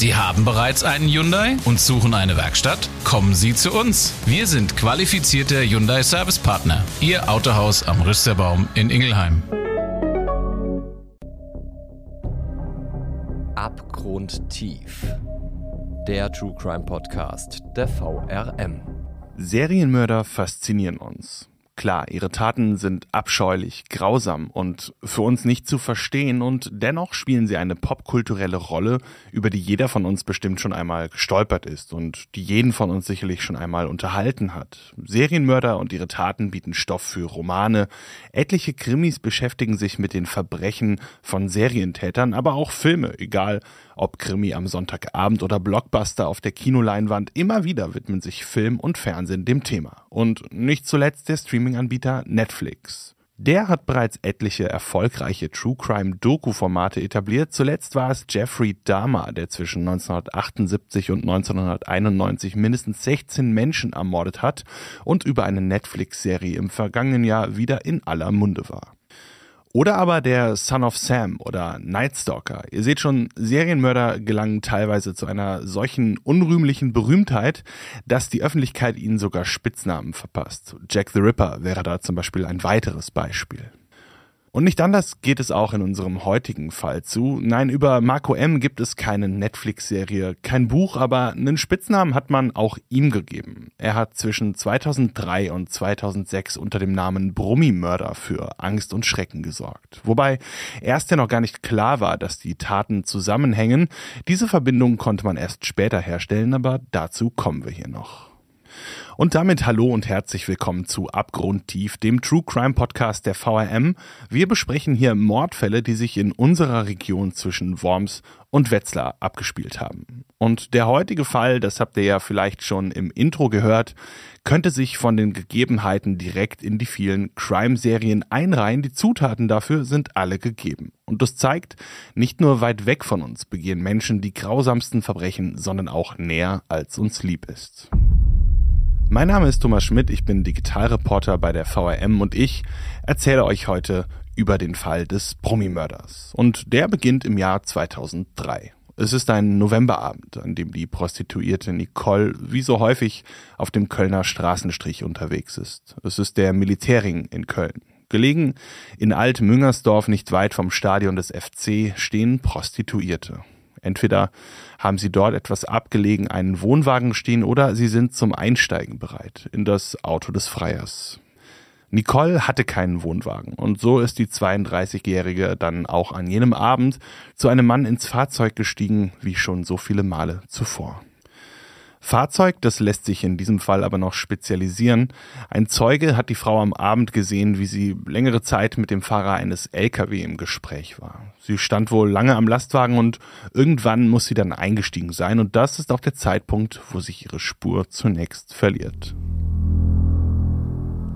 Sie haben bereits einen Hyundai und suchen eine Werkstatt? Kommen Sie zu uns. Wir sind qualifizierte Hyundai Service Partner. Ihr Autohaus am Rüsterbaum in Ingelheim. Abgrundtief. Der True Crime Podcast der VRM. Serienmörder faszinieren uns. Klar, ihre Taten sind abscheulich, grausam und für uns nicht zu verstehen und dennoch spielen sie eine popkulturelle Rolle, über die jeder von uns bestimmt schon einmal gestolpert ist und die jeden von uns sicherlich schon einmal unterhalten hat. Serienmörder und ihre Taten bieten Stoff für Romane, etliche Krimis beschäftigen sich mit den Verbrechen von Serientätern, aber auch Filme, egal ob Krimi am Sonntagabend oder Blockbuster auf der Kinoleinwand, immer wieder widmen sich Film und Fernsehen dem Thema. Und nicht zuletzt der Streaming-Anbieter Netflix. Der hat bereits etliche erfolgreiche True Crime Doku-Formate etabliert. Zuletzt war es Jeffrey Dahmer, der zwischen 1978 und 1991 mindestens 16 Menschen ermordet hat und über eine Netflix-Serie im vergangenen Jahr wieder in aller Munde war. Oder aber der Son of Sam oder Nightstalker. Ihr seht schon, Serienmörder gelangen teilweise zu einer solchen unrühmlichen Berühmtheit, dass die Öffentlichkeit ihnen sogar Spitznamen verpasst. Jack the Ripper wäre da zum Beispiel ein weiteres Beispiel. Und nicht anders geht es auch in unserem heutigen Fall zu. Nein, über Marco M. gibt es keine Netflix-Serie, kein Buch, aber einen Spitznamen hat man auch ihm gegeben. Er hat zwischen 2003 und 2006 unter dem Namen Brummi-Mörder für Angst und Schrecken gesorgt. Wobei erst ja noch gar nicht klar war, dass die Taten zusammenhängen. Diese Verbindung konnte man erst später herstellen, aber dazu kommen wir hier noch. Und damit hallo und herzlich willkommen zu Abgrundtief, dem True Crime Podcast der VRM. Wir besprechen hier Mordfälle, die sich in unserer Region zwischen Worms und Wetzlar abgespielt haben. Und der heutige Fall, das habt ihr ja vielleicht schon im Intro gehört, könnte sich von den Gegebenheiten direkt in die vielen Crime-Serien einreihen. Die Zutaten dafür sind alle gegeben. Und das zeigt, nicht nur weit weg von uns begehen Menschen die grausamsten Verbrechen, sondern auch näher, als uns lieb ist. Mein Name ist Thomas Schmidt, ich bin Digitalreporter bei der VRM und ich erzähle euch heute über den Fall des Promi-Mörders. Und der beginnt im Jahr 2003. Es ist ein Novemberabend, an dem die Prostituierte Nicole wie so häufig auf dem Kölner Straßenstrich unterwegs ist. Es ist der Militärring in Köln. Gelegen in Alt-Müngersdorf, nicht weit vom Stadion des FC, stehen Prostituierte. Entweder haben sie dort etwas abgelegen einen Wohnwagen stehen oder sie sind zum Einsteigen bereit in das Auto des Freiers. Nicole hatte keinen Wohnwagen und so ist die 32-Jährige dann auch an jenem Abend zu einem Mann ins Fahrzeug gestiegen, wie schon so viele Male zuvor. Fahrzeug, das lässt sich in diesem Fall aber noch spezialisieren. Ein Zeuge hat die Frau am Abend gesehen, wie sie längere Zeit mit dem Fahrer eines LKW im Gespräch war. Sie stand wohl lange am Lastwagen und irgendwann muss sie dann eingestiegen sein und das ist auch der Zeitpunkt, wo sich ihre Spur zunächst verliert.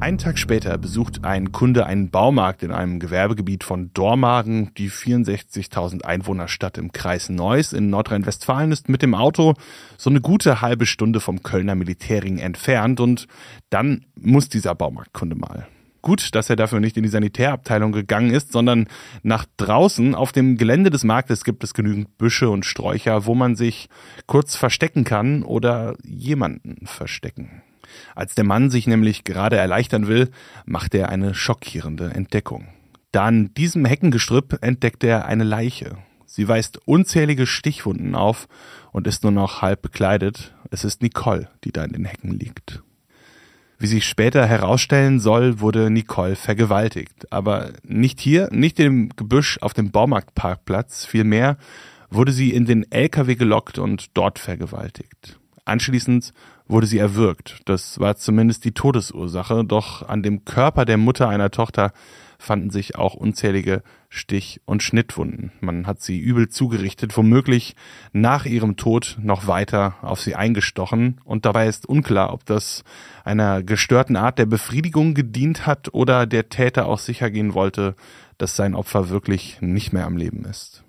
Einen Tag später besucht ein Kunde einen Baumarkt in einem Gewerbegebiet von Dormagen. Die 64.000 Einwohnerstadt im Kreis Neuss in Nordrhein-Westfalen ist mit dem Auto so eine gute halbe Stunde vom Kölner Militärring entfernt und dann muss dieser Baumarktkunde mal. Gut, dass er dafür nicht in die Sanitärabteilung gegangen ist, sondern nach draußen auf dem Gelände des Marktes gibt es genügend Büsche und Sträucher, wo man sich kurz verstecken kann oder jemanden verstecken. Als der Mann sich nämlich gerade erleichtern will, macht er eine schockierende Entdeckung. Da an diesem Heckengestrüpp entdeckt er eine Leiche. Sie weist unzählige Stichwunden auf und ist nur noch halb bekleidet. Es ist Nicole, die da in den Hecken liegt. Wie sich später herausstellen soll, wurde Nicole vergewaltigt. Aber nicht hier, nicht im Gebüsch auf dem Baumarktparkplatz, vielmehr wurde sie in den LKW gelockt und dort vergewaltigt. Anschließend wurde sie erwürgt. Das war zumindest die Todesursache, doch an dem Körper der Mutter einer Tochter fanden sich auch unzählige Stich- und Schnittwunden. Man hat sie übel zugerichtet, womöglich nach ihrem Tod noch weiter auf sie eingestochen und dabei ist unklar, ob das einer gestörten Art der Befriedigung gedient hat oder der Täter auch sicher gehen wollte, dass sein Opfer wirklich nicht mehr am Leben ist.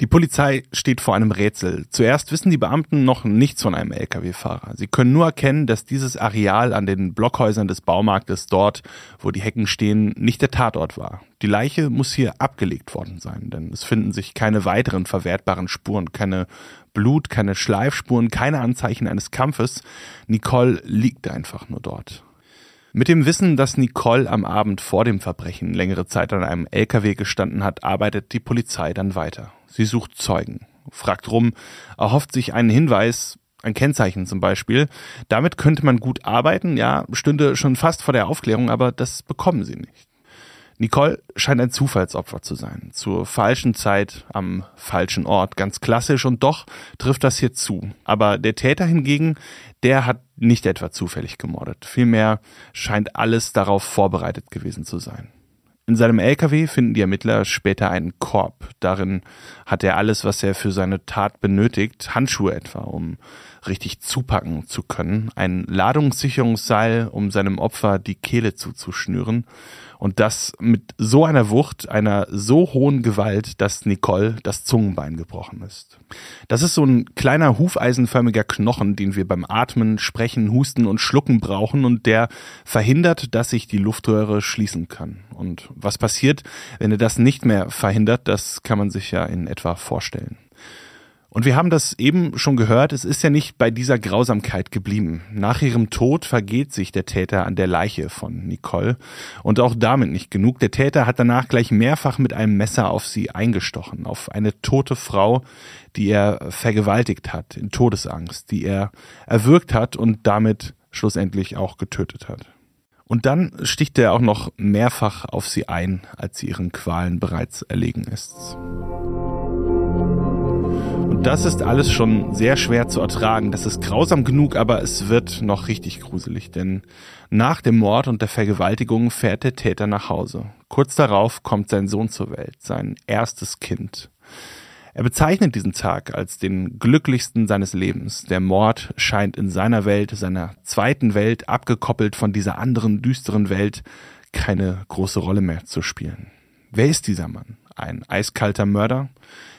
Die Polizei steht vor einem Rätsel. Zuerst wissen die Beamten noch nichts von einem Lkw-Fahrer. Sie können nur erkennen, dass dieses Areal an den Blockhäusern des Baumarktes dort, wo die Hecken stehen, nicht der Tatort war. Die Leiche muss hier abgelegt worden sein, denn es finden sich keine weiteren verwertbaren Spuren, keine Blut, keine Schleifspuren, keine Anzeichen eines Kampfes. Nicole liegt einfach nur dort. Mit dem Wissen, dass Nicole am Abend vor dem Verbrechen längere Zeit an einem LKW gestanden hat, arbeitet die Polizei dann weiter. Sie sucht Zeugen, fragt rum, erhofft sich einen Hinweis, ein Kennzeichen zum Beispiel. Damit könnte man gut arbeiten, ja, stünde schon fast vor der Aufklärung, aber das bekommen sie nicht. Nicole scheint ein Zufallsopfer zu sein. Zur falschen Zeit, am falschen Ort. Ganz klassisch und doch trifft das hier zu. Aber der Täter hingegen, der hat nicht etwa zufällig gemordet. Vielmehr scheint alles darauf vorbereitet gewesen zu sein. In seinem LKW finden die Ermittler später einen Korb. Darin hat er alles, was er für seine Tat benötigt. Handschuhe etwa, um richtig zupacken zu können. Ein Ladungssicherungsseil, um seinem Opfer die Kehle zuzuschnüren und das mit so einer Wucht, einer so hohen Gewalt, dass Nicole das Zungenbein gebrochen ist. Das ist so ein kleiner hufeisenförmiger Knochen, den wir beim Atmen, Sprechen, Husten und Schlucken brauchen und der verhindert, dass sich die Luftröhre schließen kann. Und was passiert, wenn er das nicht mehr verhindert, das kann man sich ja in etwa vorstellen. Und wir haben das eben schon gehört, es ist ja nicht bei dieser Grausamkeit geblieben. Nach ihrem Tod vergeht sich der Täter an der Leiche von Nicole. Und auch damit nicht genug. Der Täter hat danach gleich mehrfach mit einem Messer auf sie eingestochen, auf eine tote Frau, die er vergewaltigt hat, in Todesangst, die er erwürgt hat und damit schlussendlich auch getötet hat. Und dann sticht er auch noch mehrfach auf sie ein, als sie ihren Qualen bereits erlegen ist. Das ist alles schon sehr schwer zu ertragen. Das ist grausam genug, aber es wird noch richtig gruselig, denn nach dem Mord und der Vergewaltigung fährt der Täter nach Hause. Kurz darauf kommt sein Sohn zur Welt, sein erstes Kind. Er bezeichnet diesen Tag als den glücklichsten seines Lebens. Der Mord scheint in seiner Welt, seiner zweiten Welt, abgekoppelt von dieser anderen düsteren Welt, keine große Rolle mehr zu spielen. Wer ist dieser Mann? Ein eiskalter Mörder?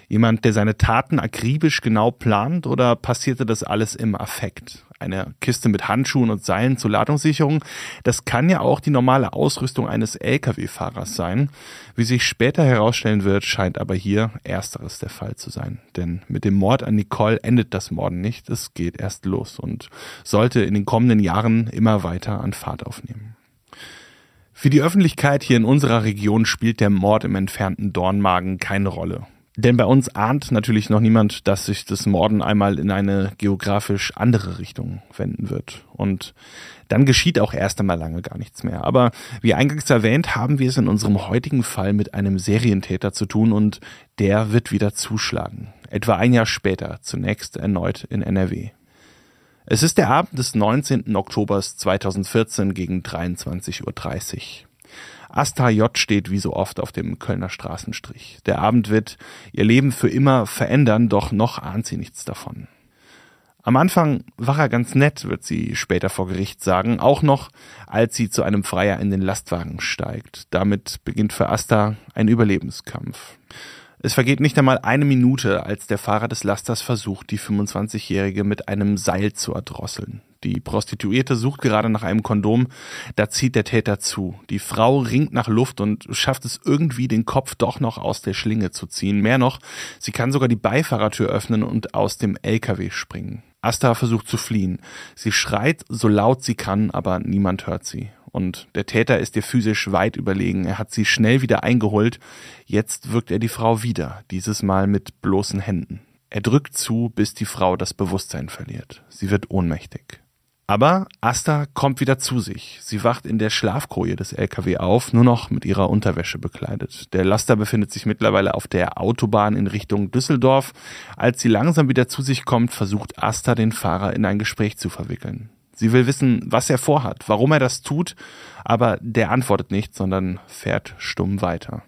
Jemand, der seine Taten akribisch genau plant oder passierte das alles im Affekt? Eine Kiste mit Handschuhen und Seilen zur Ladungssicherung, das kann ja auch die normale Ausrüstung eines Lkw-Fahrers sein. Wie sich später herausstellen wird, scheint aber hier ersteres der Fall zu sein. Denn mit dem Mord an Nicole endet das Morden nicht, es geht erst los und sollte in den kommenden Jahren immer weiter an Fahrt aufnehmen. Für die Öffentlichkeit hier in unserer Region spielt der Mord im entfernten Dornmagen keine Rolle. Denn bei uns ahnt natürlich noch niemand, dass sich das Morden einmal in eine geografisch andere Richtung wenden wird. Und dann geschieht auch erst einmal lange gar nichts mehr. Aber wie eingangs erwähnt, haben wir es in unserem heutigen Fall mit einem Serientäter zu tun und der wird wieder zuschlagen. Etwa ein Jahr später, zunächst erneut in NRW. Es ist der Abend des 19. Oktobers 2014 gegen 23.30 Uhr. Asta J. steht wie so oft auf dem Kölner Straßenstrich. Der Abend wird ihr Leben für immer verändern, doch noch ahnt sie nichts davon. Am Anfang war er ganz nett, wird sie später vor Gericht sagen, auch noch, als sie zu einem Freier in den Lastwagen steigt. Damit beginnt für Asta ein Überlebenskampf. Es vergeht nicht einmal eine Minute, als der Fahrer des Lasters versucht, die 25-Jährige mit einem Seil zu erdrosseln. Die Prostituierte sucht gerade nach einem Kondom, da zieht der Täter zu. Die Frau ringt nach Luft und schafft es irgendwie, den Kopf doch noch aus der Schlinge zu ziehen. Mehr noch, sie kann sogar die Beifahrertür öffnen und aus dem LKW springen. Asta versucht zu fliehen. Sie schreit so laut sie kann, aber niemand hört sie. Und der Täter ist ihr physisch weit überlegen. Er hat sie schnell wieder eingeholt. Jetzt wirkt er die Frau wieder, dieses Mal mit bloßen Händen. Er drückt zu, bis die Frau das Bewusstsein verliert. Sie wird ohnmächtig. Aber Asta kommt wieder zu sich. Sie wacht in der Schlafkoje des LKW auf, nur noch mit ihrer Unterwäsche bekleidet. Der Laster befindet sich mittlerweile auf der Autobahn in Richtung Düsseldorf. Als sie langsam wieder zu sich kommt, versucht Asta den Fahrer in ein Gespräch zu verwickeln. Sie will wissen, was er vorhat, warum er das tut, aber der antwortet nicht, sondern fährt stumm weiter.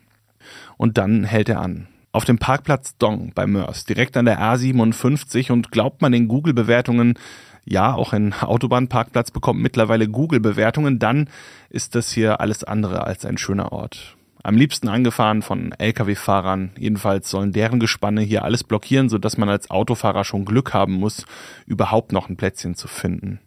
Und dann hält er an. Auf dem Parkplatz Dong bei Mörs, direkt an der A57 und glaubt man den Google-Bewertungen, ja, auch ein Autobahnparkplatz bekommt mittlerweile Google-Bewertungen, dann ist das hier alles andere als ein schöner Ort. Am liebsten angefahren von Lkw-Fahrern. Jedenfalls sollen deren Gespanne hier alles blockieren, sodass man als Autofahrer schon Glück haben muss, überhaupt noch ein Plätzchen zu finden.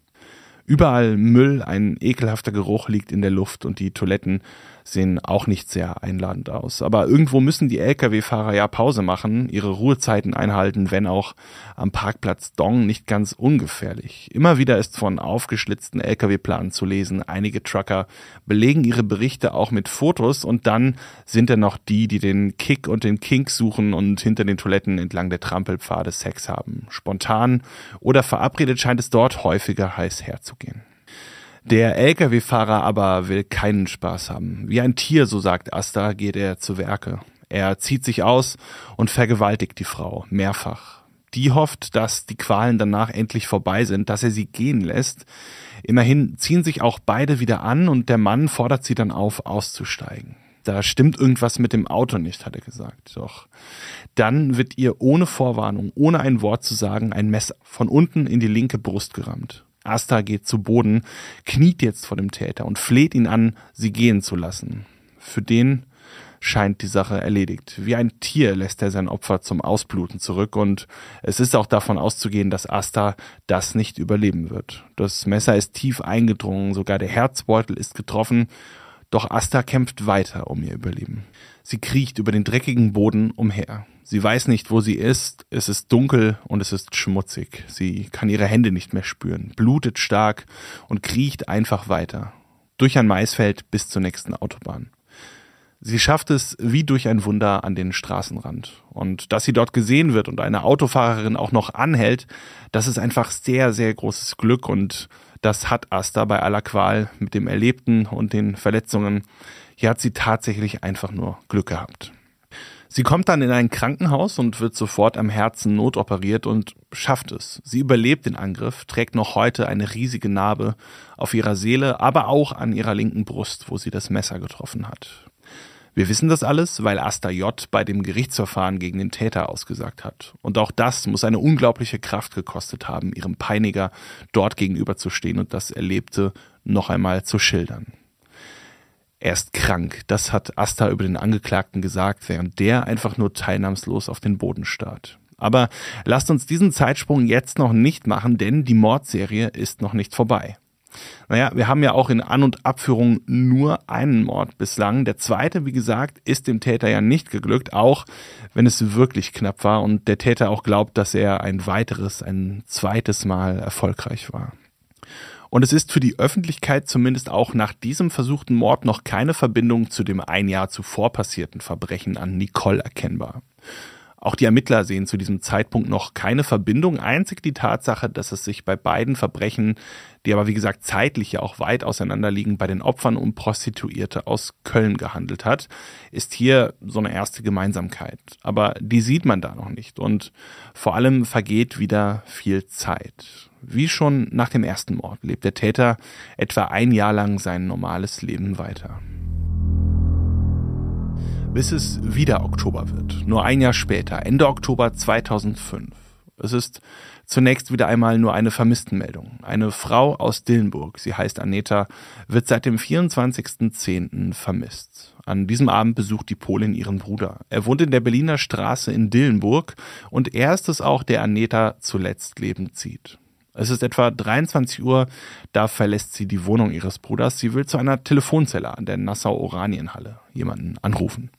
Überall Müll, ein ekelhafter Geruch liegt in der Luft und die Toiletten sehen auch nicht sehr einladend aus. Aber irgendwo müssen die Lkw-Fahrer ja Pause machen, ihre Ruhezeiten einhalten, wenn auch am Parkplatz Dong nicht ganz ungefährlich. Immer wieder ist von aufgeschlitzten Lkw-Planen zu lesen. Einige Trucker belegen ihre Berichte auch mit Fotos und dann sind da noch die, die den Kick und den Kink suchen und hinter den Toiletten entlang der Trampelpfade Sex haben. Spontan oder verabredet scheint es dort häufiger heiß herzugehen. Der Lkw-Fahrer aber will keinen Spaß haben. Wie ein Tier, so sagt Asta, geht er zu Werke. Er zieht sich aus und vergewaltigt die Frau mehrfach. Die hofft, dass die Qualen danach endlich vorbei sind, dass er sie gehen lässt. Immerhin ziehen sich auch beide wieder an und der Mann fordert sie dann auf, auszusteigen. Da stimmt irgendwas mit dem Auto nicht, hat er gesagt. Doch dann wird ihr ohne Vorwarnung, ohne ein Wort zu sagen, ein Messer von unten in die linke Brust gerammt. Asta geht zu Boden, kniet jetzt vor dem Täter und fleht ihn an, sie gehen zu lassen. Für den scheint die Sache erledigt. Wie ein Tier lässt er sein Opfer zum Ausbluten zurück und es ist auch davon auszugehen, dass Asta das nicht überleben wird. Das Messer ist tief eingedrungen, sogar der Herzbeutel ist getroffen, doch Asta kämpft weiter um ihr Überleben. Sie kriecht über den dreckigen Boden umher. Sie weiß nicht, wo sie ist. Es ist dunkel und es ist schmutzig. Sie kann ihre Hände nicht mehr spüren, blutet stark und kriecht einfach weiter. Durch ein Maisfeld bis zur nächsten Autobahn. Sie schafft es wie durch ein Wunder an den Straßenrand. Und dass sie dort gesehen wird und eine Autofahrerin auch noch anhält, das ist einfach sehr, sehr großes Glück und das hat Asta bei aller Qual mit dem Erlebten und den Verletzungen. Hier hat sie tatsächlich einfach nur Glück gehabt. Sie kommt dann in ein Krankenhaus und wird sofort am Herzen notoperiert und schafft es. Sie überlebt den Angriff, trägt noch heute eine riesige Narbe auf ihrer Seele, aber auch an ihrer linken Brust, wo sie das Messer getroffen hat. Wir wissen das alles, weil Asta J. bei dem Gerichtsverfahren gegen den Täter ausgesagt hat. Und auch das muss eine unglaubliche Kraft gekostet haben, ihrem Peiniger dort gegenüberzustehen und das Erlebte noch einmal zu schildern. Er ist krank, das hat Asta über den Angeklagten gesagt, während der einfach nur teilnahmslos auf den Boden starrt. Aber lasst uns diesen Zeitsprung jetzt noch nicht machen, denn die Mordserie ist noch nicht vorbei. Naja, wir haben ja auch in An- und Abführung nur einen Mord bislang. Der zweite, wie gesagt, ist dem Täter ja nicht geglückt, auch wenn es wirklich knapp war und der Täter auch glaubt, dass er ein weiteres, ein zweites Mal erfolgreich war. Und es ist für die Öffentlichkeit zumindest auch nach diesem versuchten Mord noch keine Verbindung zu dem ein Jahr zuvor passierten Verbrechen an Nicole erkennbar. Auch die Ermittler sehen zu diesem Zeitpunkt noch keine Verbindung, einzig die Tatsache, dass es sich bei beiden Verbrechen, die aber wie gesagt zeitlich ja auch weit auseinander liegen, bei den Opfern um Prostituierte aus Köln gehandelt hat, ist hier so eine erste Gemeinsamkeit. Aber die sieht man da noch nicht und vor allem vergeht wieder viel Zeit. Wie schon nach dem ersten Mord lebt der Täter etwa ein Jahr lang sein normales Leben weiter. Bis es wieder Oktober wird, nur ein Jahr später, Ende Oktober 2005. Es ist zunächst wieder einmal nur eine Vermisstenmeldung. Eine Frau aus Dillenburg, sie heißt Aneta, wird seit dem 24.10. vermisst. An diesem Abend besucht die Polin ihren Bruder. Er wohnt in der Berliner Straße in Dillenburg und er ist es auch, der Aneta zuletzt lebend zieht. Es ist etwa 23 Uhr, da verlässt sie die Wohnung ihres Bruders. Sie will zu einer Telefonzelle an der Nassau-Oranienhalle jemanden anrufen.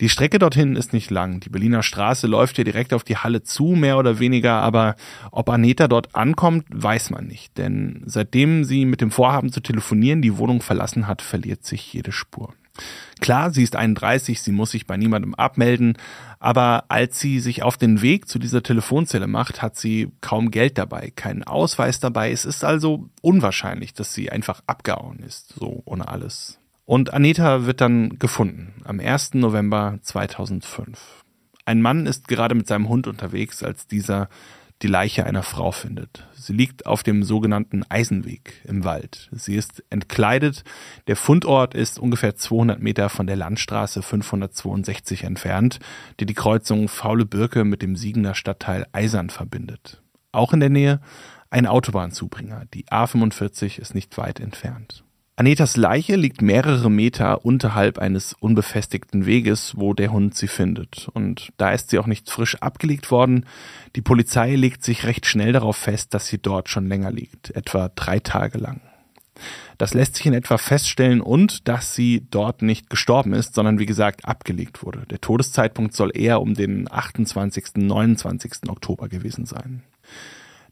Die Strecke dorthin ist nicht lang. Die Berliner Straße läuft hier direkt auf die Halle zu, mehr oder weniger, aber ob Aneta dort ankommt, weiß man nicht. Denn seitdem sie mit dem Vorhaben zu telefonieren die Wohnung verlassen hat, verliert sich jede Spur. Klar, sie ist 31, sie muss sich bei niemandem abmelden, aber als sie sich auf den Weg zu dieser Telefonzelle macht, hat sie kaum Geld dabei, keinen Ausweis dabei. Es ist also unwahrscheinlich, dass sie einfach abgehauen ist, so ohne alles. Und Anita wird dann gefunden am 1. November 2005. Ein Mann ist gerade mit seinem Hund unterwegs, als dieser die Leiche einer Frau findet. Sie liegt auf dem sogenannten Eisenweg im Wald. Sie ist entkleidet. Der Fundort ist ungefähr 200 Meter von der Landstraße 562 entfernt, die die Kreuzung Faule Birke mit dem Siegener Stadtteil Eisern verbindet. Auch in der Nähe ein Autobahnzubringer. Die A45 ist nicht weit entfernt. Anetas Leiche liegt mehrere Meter unterhalb eines unbefestigten Weges, wo der Hund sie findet. Und da ist sie auch nicht frisch abgelegt worden. Die Polizei legt sich recht schnell darauf fest, dass sie dort schon länger liegt, etwa drei Tage lang. Das lässt sich in etwa feststellen und dass sie dort nicht gestorben ist, sondern wie gesagt abgelegt wurde. Der Todeszeitpunkt soll eher um den 28. 29. Oktober gewesen sein.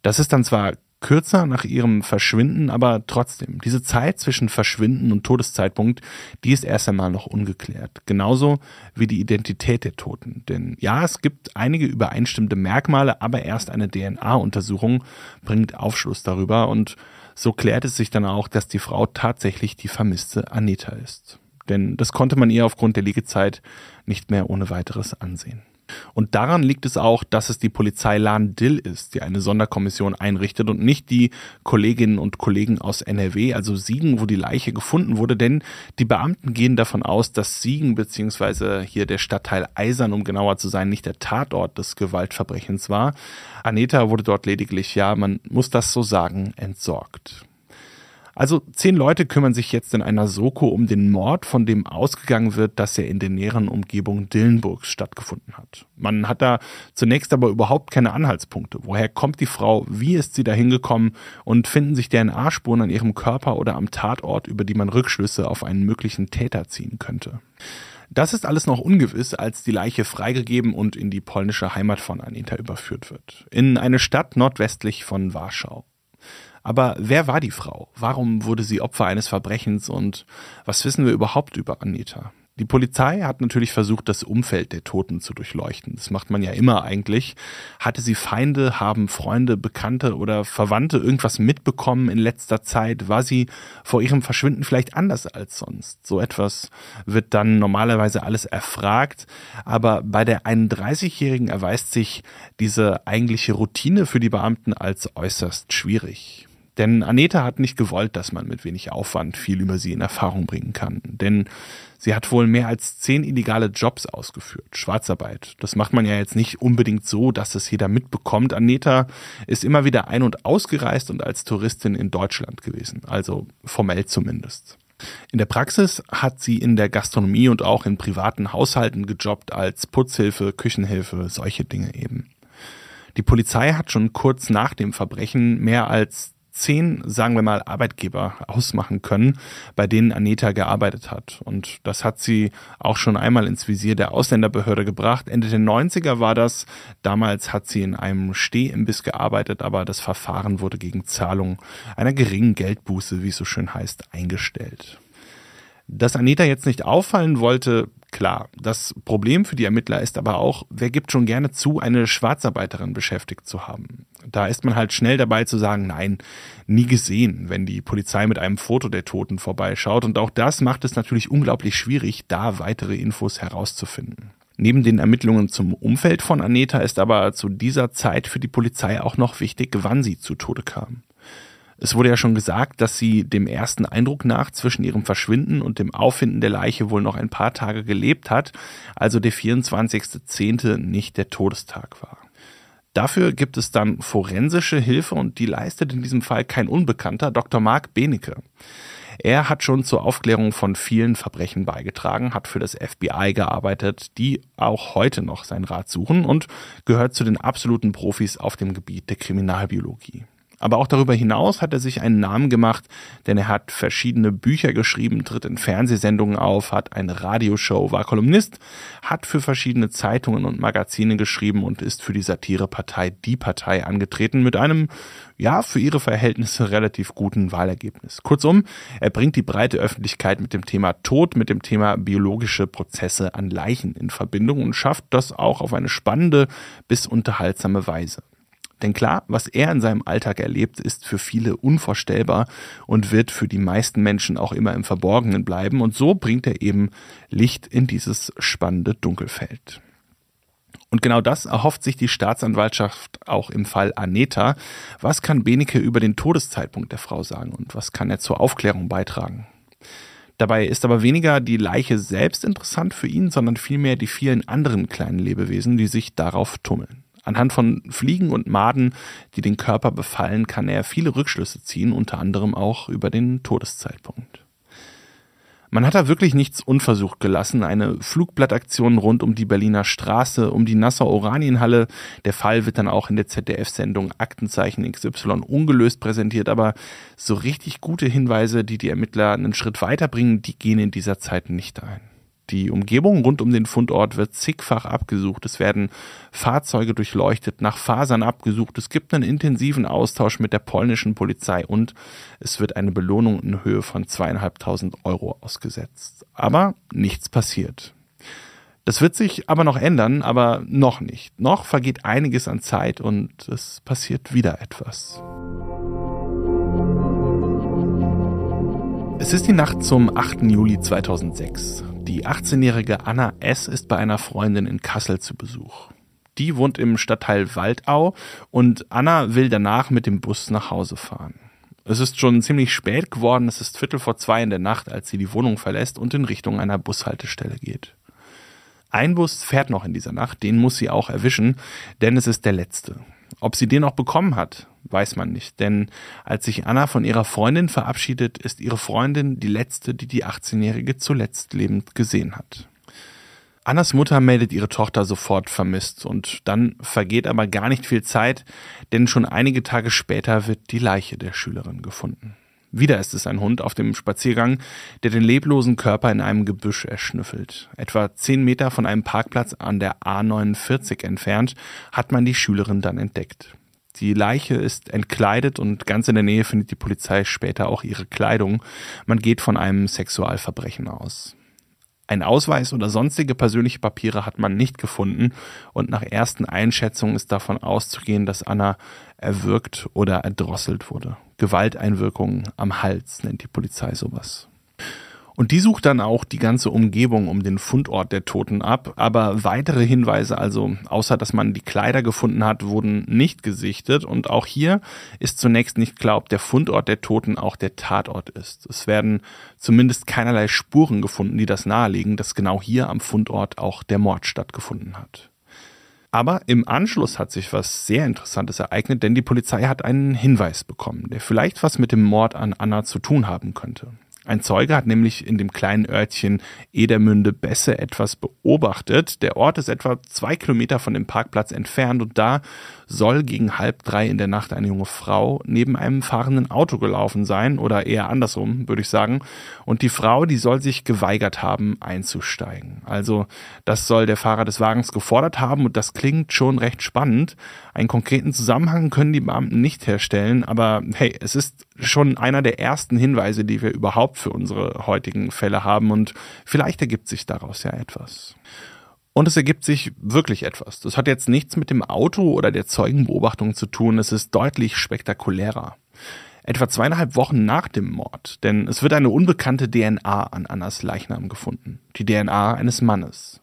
Das ist dann zwar kürzer nach ihrem Verschwinden, aber trotzdem, diese Zeit zwischen Verschwinden und Todeszeitpunkt, die ist erst einmal noch ungeklärt. Genauso wie die Identität der Toten. Denn ja, es gibt einige übereinstimmende Merkmale, aber erst eine DNA-Untersuchung bringt Aufschluss darüber und so klärt es sich dann auch, dass die Frau tatsächlich die vermisste Anita ist. Denn das konnte man ihr aufgrund der Liegezeit nicht mehr ohne weiteres ansehen. Und daran liegt es auch, dass es die Polizei Lahn-Dill ist, die eine Sonderkommission einrichtet und nicht die Kolleginnen und Kollegen aus NRW, also Siegen, wo die Leiche gefunden wurde, denn die Beamten gehen davon aus, dass Siegen beziehungsweise hier der Stadtteil Eisern, um genauer zu sein, nicht der Tatort des Gewaltverbrechens war. Aneta wurde dort lediglich, ja, man muss das so sagen, entsorgt. Also zehn Leute kümmern sich jetzt in einer Soko um den Mord, von dem ausgegangen wird, dass er in der näheren Umgebung Dillenburgs stattgefunden hat. Man hat da zunächst aber überhaupt keine Anhaltspunkte. Woher kommt die Frau? Wie ist sie da hingekommen? Und finden sich DNA-Spuren an ihrem Körper oder am Tatort, über die man Rückschlüsse auf einen möglichen Täter ziehen könnte? Das ist alles noch ungewiss, als die Leiche freigegeben und in die polnische Heimat von Anita überführt wird. In eine Stadt nordwestlich von Warschau. Aber wer war die Frau? Warum wurde sie Opfer eines Verbrechens und was wissen wir überhaupt über Anita? Die Polizei hat natürlich versucht, das Umfeld der Toten zu durchleuchten. Das macht man ja immer eigentlich. Hatte sie Feinde, haben Freunde, Bekannte oder Verwandte irgendwas mitbekommen in letzter Zeit? War sie vor ihrem Verschwinden vielleicht anders als sonst? So etwas wird dann normalerweise alles erfragt. Aber bei der 31-Jährigen erweist sich diese eigentliche Routine für die Beamten als äußerst schwierig. Denn Aneta hat nicht gewollt, dass man mit wenig Aufwand viel über sie in Erfahrung bringen kann. Denn sie hat wohl mehr als zehn illegale Jobs ausgeführt. Schwarzarbeit. Das macht man ja jetzt nicht unbedingt so, dass es jeder mitbekommt. Aneta ist immer wieder ein- und ausgereist und als Touristin in Deutschland gewesen. Also formell zumindest. In der Praxis hat sie in der Gastronomie und auch in privaten Haushalten gejobbt als Putzhilfe, Küchenhilfe, solche Dinge eben. Die Polizei hat schon kurz nach dem Verbrechen mehr als zehn, sagen wir mal, Arbeitgeber ausmachen können, bei denen Aneta gearbeitet hat. Und das hat sie auch schon einmal ins Visier der Ausländerbehörde gebracht. Ende der 90er war das. Damals hat sie in einem Stehimbiss gearbeitet, aber das Verfahren wurde gegen Zahlung einer geringen Geldbuße, wie es so schön heißt, eingestellt. Dass Aneta jetzt nicht auffallen wollte, klar. Das Problem für die Ermittler ist aber auch, wer gibt schon gerne zu, eine Schwarzarbeiterin beschäftigt zu haben. Da ist man halt schnell dabei zu sagen, nein, nie gesehen, wenn die Polizei mit einem Foto der Toten vorbeischaut. Und auch das macht es natürlich unglaublich schwierig, da weitere Infos herauszufinden. Neben den Ermittlungen zum Umfeld von Aneta ist aber zu dieser Zeit für die Polizei auch noch wichtig, wann sie zu Tode kam. Es wurde ja schon gesagt, dass sie dem ersten Eindruck nach zwischen ihrem Verschwinden und dem Auffinden der Leiche wohl noch ein paar Tage gelebt hat, also der 24.10. nicht der Todestag war. Dafür gibt es dann forensische Hilfe und die leistet in diesem Fall kein Unbekannter, Dr. Mark Benecke. Er hat schon zur Aufklärung von vielen Verbrechen beigetragen, hat für das FBI gearbeitet, die auch heute noch seinen Rat suchen und gehört zu den absoluten Profis auf dem Gebiet der Kriminalbiologie. Aber auch darüber hinaus hat er sich einen Namen gemacht, denn er hat verschiedene Bücher geschrieben, tritt in Fernsehsendungen auf, hat eine Radioshow, war Kolumnist, hat für verschiedene Zeitungen und Magazine geschrieben und ist für die Satirepartei Die Partei angetreten mit einem, ja, für ihre Verhältnisse relativ guten Wahlergebnis. Kurzum, er bringt die breite Öffentlichkeit mit dem Thema Tod, mit dem Thema biologische Prozesse an Leichen in Verbindung und schafft das auch auf eine spannende bis unterhaltsame Weise. Denn klar, was er in seinem Alltag erlebt, ist für viele unvorstellbar und wird für die meisten Menschen auch immer im Verborgenen bleiben. Und so bringt er eben Licht in dieses spannende Dunkelfeld. Und genau das erhofft sich die Staatsanwaltschaft auch im Fall Aneta. Was kann Benecke über den Todeszeitpunkt der Frau sagen und was kann er zur Aufklärung beitragen? Dabei ist aber weniger die Leiche selbst interessant für ihn, sondern vielmehr die vielen anderen kleinen Lebewesen, die sich darauf tummeln. Anhand von Fliegen und Maden, die den Körper befallen, kann er viele Rückschlüsse ziehen, unter anderem auch über den Todeszeitpunkt. Man hat da wirklich nichts unversucht gelassen. Eine Flugblattaktion rund um die Berliner Straße, um die Nassau Oranienhalle. Der Fall wird dann auch in der ZDF-Sendung Aktenzeichen XY ungelöst präsentiert. Aber so richtig gute Hinweise, die die Ermittler einen Schritt weiterbringen, die gehen in dieser Zeit nicht ein. Die Umgebung rund um den Fundort wird zigfach abgesucht. Es werden Fahrzeuge durchleuchtet, nach Fasern abgesucht. Es gibt einen intensiven Austausch mit der polnischen Polizei und es wird eine Belohnung in Höhe von zweieinhalbtausend Euro ausgesetzt. Aber nichts passiert. Das wird sich aber noch ändern, aber noch nicht. Noch vergeht einiges an Zeit und es passiert wieder etwas. Es ist die Nacht zum 8. Juli 2006. Die 18-jährige Anna S. ist bei einer Freundin in Kassel zu Besuch. Die wohnt im Stadtteil Waldau und Anna will danach mit dem Bus nach Hause fahren. Es ist schon ziemlich spät geworden, es ist Viertel vor zwei in der Nacht, als sie die Wohnung verlässt und in Richtung einer Bushaltestelle geht. Ein Bus fährt noch in dieser Nacht, den muss sie auch erwischen, denn es ist der letzte. Ob sie den noch bekommen hat, weiß man nicht, denn als sich Anna von ihrer Freundin verabschiedet, ist ihre Freundin die letzte, die die 18-Jährige zuletzt lebend gesehen hat. Annas Mutter meldet ihre Tochter sofort vermisst und dann vergeht aber gar nicht viel Zeit, denn schon einige Tage später wird die Leiche der Schülerin gefunden. Wieder ist es ein Hund auf dem Spaziergang, der den leblosen Körper in einem Gebüsch erschnüffelt. Etwa zehn Meter von einem Parkplatz an der A49 entfernt hat man die Schülerin dann entdeckt. Die Leiche ist entkleidet und ganz in der Nähe findet die Polizei später auch ihre Kleidung. Man geht von einem Sexualverbrechen aus. Ein Ausweis oder sonstige persönliche Papiere hat man nicht gefunden und nach ersten Einschätzungen ist davon auszugehen, dass Anna erwürgt oder erdrosselt wurde. Gewalteinwirkungen am Hals nennt die Polizei sowas. Und die sucht dann auch die ganze Umgebung um den Fundort der Toten ab. Aber weitere Hinweise, also außer dass man die Kleider gefunden hat, wurden nicht gesichtet. Und auch hier ist zunächst nicht klar, ob der Fundort der Toten auch der Tatort ist. Es werden zumindest keinerlei Spuren gefunden, die das nahelegen, dass genau hier am Fundort auch der Mord stattgefunden hat. Aber im Anschluss hat sich was sehr Interessantes ereignet, denn die Polizei hat einen Hinweis bekommen, der vielleicht was mit dem Mord an Anna zu tun haben könnte. Ein Zeuge hat nämlich in dem kleinen Örtchen Edermünde Besse etwas beobachtet. Der Ort ist etwa zwei Kilometer von dem Parkplatz entfernt und da soll gegen halb drei in der Nacht eine junge Frau neben einem fahrenden Auto gelaufen sein oder eher andersrum, würde ich sagen. Und die Frau, die soll sich geweigert haben, einzusteigen. Also das soll der Fahrer des Wagens gefordert haben und das klingt schon recht spannend. Einen konkreten Zusammenhang können die Beamten nicht herstellen, aber hey, es ist schon einer der ersten Hinweise, die wir überhaupt für unsere heutigen Fälle haben und vielleicht ergibt sich daraus ja etwas. Und es ergibt sich wirklich etwas. Das hat jetzt nichts mit dem Auto oder der Zeugenbeobachtung zu tun. Es ist deutlich spektakulärer. Etwa zweieinhalb Wochen nach dem Mord, denn es wird eine unbekannte DNA an Annas Leichnam gefunden. Die DNA eines Mannes.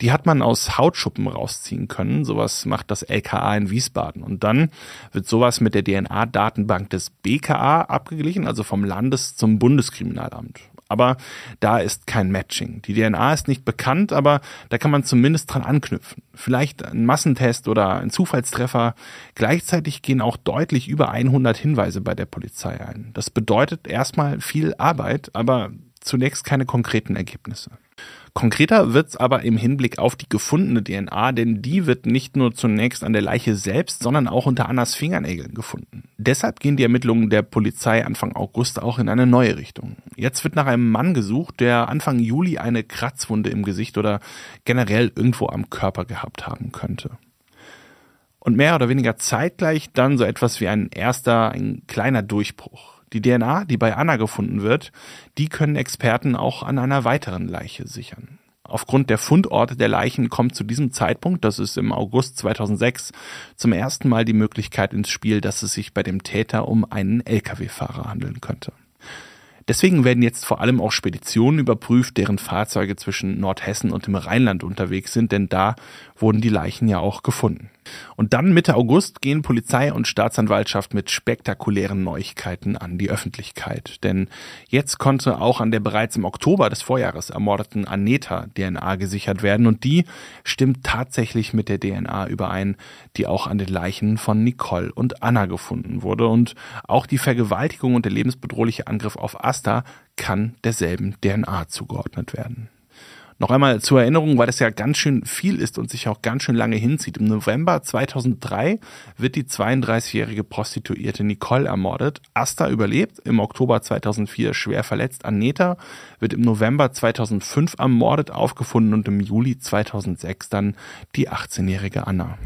Die hat man aus Hautschuppen rausziehen können. Sowas macht das LKA in Wiesbaden. Und dann wird sowas mit der DNA-Datenbank des BKA abgeglichen, also vom Landes- zum Bundeskriminalamt aber da ist kein Matching. Die DNA ist nicht bekannt, aber da kann man zumindest dran anknüpfen. Vielleicht ein Massentest oder ein Zufallstreffer. Gleichzeitig gehen auch deutlich über 100 Hinweise bei der Polizei ein. Das bedeutet erstmal viel Arbeit, aber zunächst keine konkreten Ergebnisse. Konkreter wird es aber im Hinblick auf die gefundene DNA, denn die wird nicht nur zunächst an der Leiche selbst, sondern auch unter Annas Fingernägeln gefunden. Deshalb gehen die Ermittlungen der Polizei Anfang August auch in eine neue Richtung. Jetzt wird nach einem Mann gesucht, der Anfang Juli eine Kratzwunde im Gesicht oder generell irgendwo am Körper gehabt haben könnte. Und mehr oder weniger zeitgleich dann so etwas wie ein erster, ein kleiner Durchbruch. Die DNA, die bei Anna gefunden wird, die können Experten auch an einer weiteren Leiche sichern. Aufgrund der Fundorte der Leichen kommt zu diesem Zeitpunkt, das ist im August 2006, zum ersten Mal die Möglichkeit ins Spiel, dass es sich bei dem Täter um einen Lkw-Fahrer handeln könnte. Deswegen werden jetzt vor allem auch Speditionen überprüft, deren Fahrzeuge zwischen Nordhessen und dem Rheinland unterwegs sind, denn da wurden die Leichen ja auch gefunden. Und dann Mitte August gehen Polizei und Staatsanwaltschaft mit spektakulären Neuigkeiten an die Öffentlichkeit. Denn jetzt konnte auch an der bereits im Oktober des Vorjahres ermordeten Aneta DNA gesichert werden und die stimmt tatsächlich mit der DNA überein, die auch an den Leichen von Nicole und Anna gefunden wurde. Und auch die Vergewaltigung und der lebensbedrohliche Angriff auf Asta kann derselben DNA zugeordnet werden. Noch einmal zur Erinnerung, weil das ja ganz schön viel ist und sich auch ganz schön lange hinzieht. Im November 2003 wird die 32-jährige Prostituierte Nicole ermordet. Asta überlebt, im Oktober 2004 schwer verletzt. Aneta wird im November 2005 ermordet, aufgefunden und im Juli 2006 dann die 18-jährige Anna.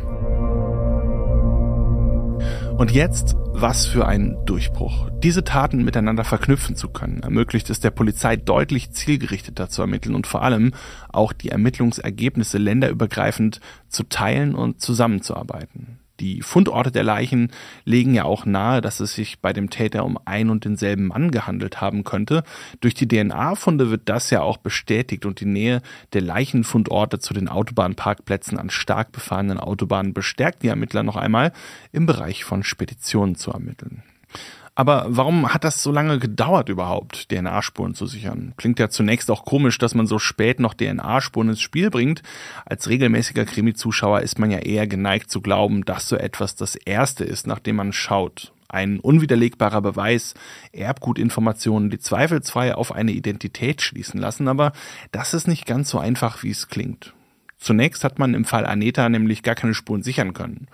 Und jetzt, was für ein Durchbruch. Diese Taten miteinander verknüpfen zu können, ermöglicht es der Polizei deutlich zielgerichteter zu ermitteln und vor allem auch die Ermittlungsergebnisse länderübergreifend zu teilen und zusammenzuarbeiten. Die Fundorte der Leichen legen ja auch nahe, dass es sich bei dem Täter um ein und denselben Mann gehandelt haben könnte. Durch die DNA-Funde wird das ja auch bestätigt und die Nähe der Leichenfundorte zu den Autobahnparkplätzen an stark befahrenen Autobahnen bestärkt die Ermittler noch einmal im Bereich von Speditionen zu ermitteln. Aber warum hat das so lange gedauert überhaupt, DNA-Spuren zu sichern? Klingt ja zunächst auch komisch, dass man so spät noch DNA-Spuren ins Spiel bringt. Als regelmäßiger Krimi-Zuschauer ist man ja eher geneigt zu glauben, dass so etwas das Erste ist, nachdem man schaut. Ein unwiderlegbarer Beweis, Erbgutinformationen, die zweifelsfrei auf eine Identität schließen lassen, aber das ist nicht ganz so einfach, wie es klingt. Zunächst hat man im Fall Aneta nämlich gar keine Spuren sichern können.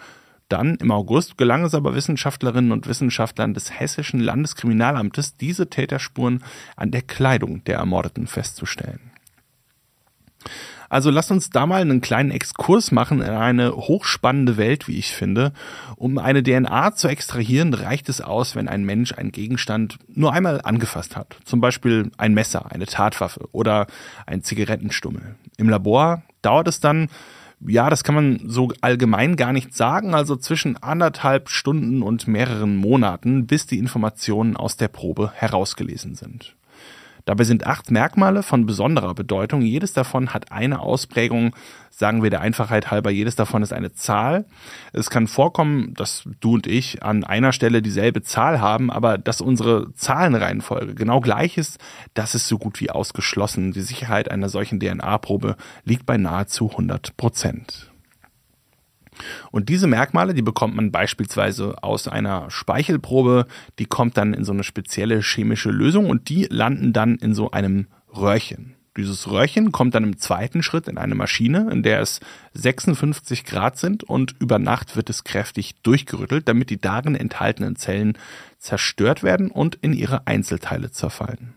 Dann im August gelang es aber Wissenschaftlerinnen und Wissenschaftlern des Hessischen Landeskriminalamtes, diese Täterspuren an der Kleidung der Ermordeten festzustellen. Also lasst uns da mal einen kleinen Exkurs machen in eine hochspannende Welt, wie ich finde. Um eine DNA zu extrahieren, reicht es aus, wenn ein Mensch einen Gegenstand nur einmal angefasst hat. Zum Beispiel ein Messer, eine Tatwaffe oder ein Zigarettenstummel. Im Labor dauert es dann ja, das kann man so allgemein gar nicht sagen, also zwischen anderthalb Stunden und mehreren Monaten, bis die Informationen aus der Probe herausgelesen sind. Dabei sind acht Merkmale von besonderer Bedeutung. Jedes davon hat eine Ausprägung, sagen wir der Einfachheit halber, jedes davon ist eine Zahl. Es kann vorkommen, dass du und ich an einer Stelle dieselbe Zahl haben, aber dass unsere Zahlenreihenfolge genau gleich ist, das ist so gut wie ausgeschlossen. Die Sicherheit einer solchen DNA-Probe liegt bei nahezu 100 Prozent. Und diese Merkmale, die bekommt man beispielsweise aus einer Speichelprobe, die kommt dann in so eine spezielle chemische Lösung und die landen dann in so einem Röhrchen. Dieses Röhrchen kommt dann im zweiten Schritt in eine Maschine, in der es 56 Grad sind und über Nacht wird es kräftig durchgerüttelt, damit die darin enthaltenen Zellen zerstört werden und in ihre Einzelteile zerfallen.